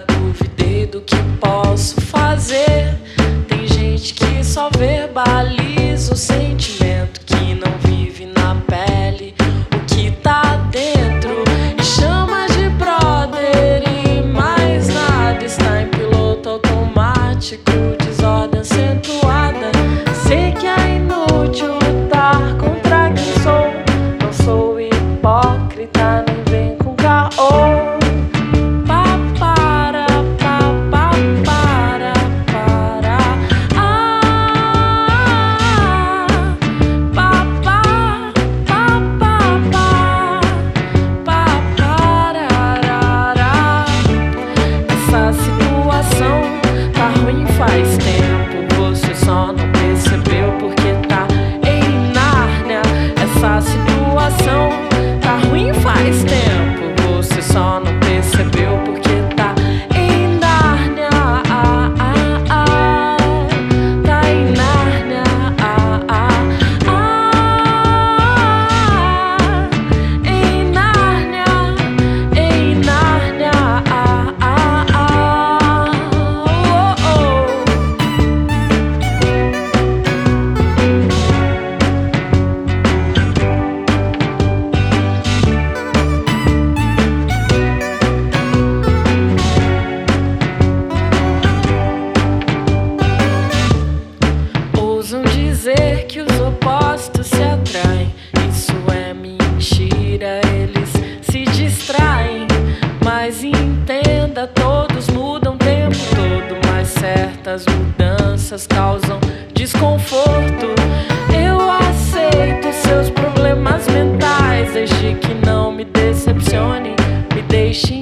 duvidei do que posso fazer. Tem gente que só verbaliza o sentimento. tá ruim faz tempo. se atraem. Isso é mentira, eles se distraem. Mas entenda, todos mudam o tempo todo. Mas certas mudanças causam desconforto. Eu aceito seus problemas mentais. Desde que não me decepcione, me deixe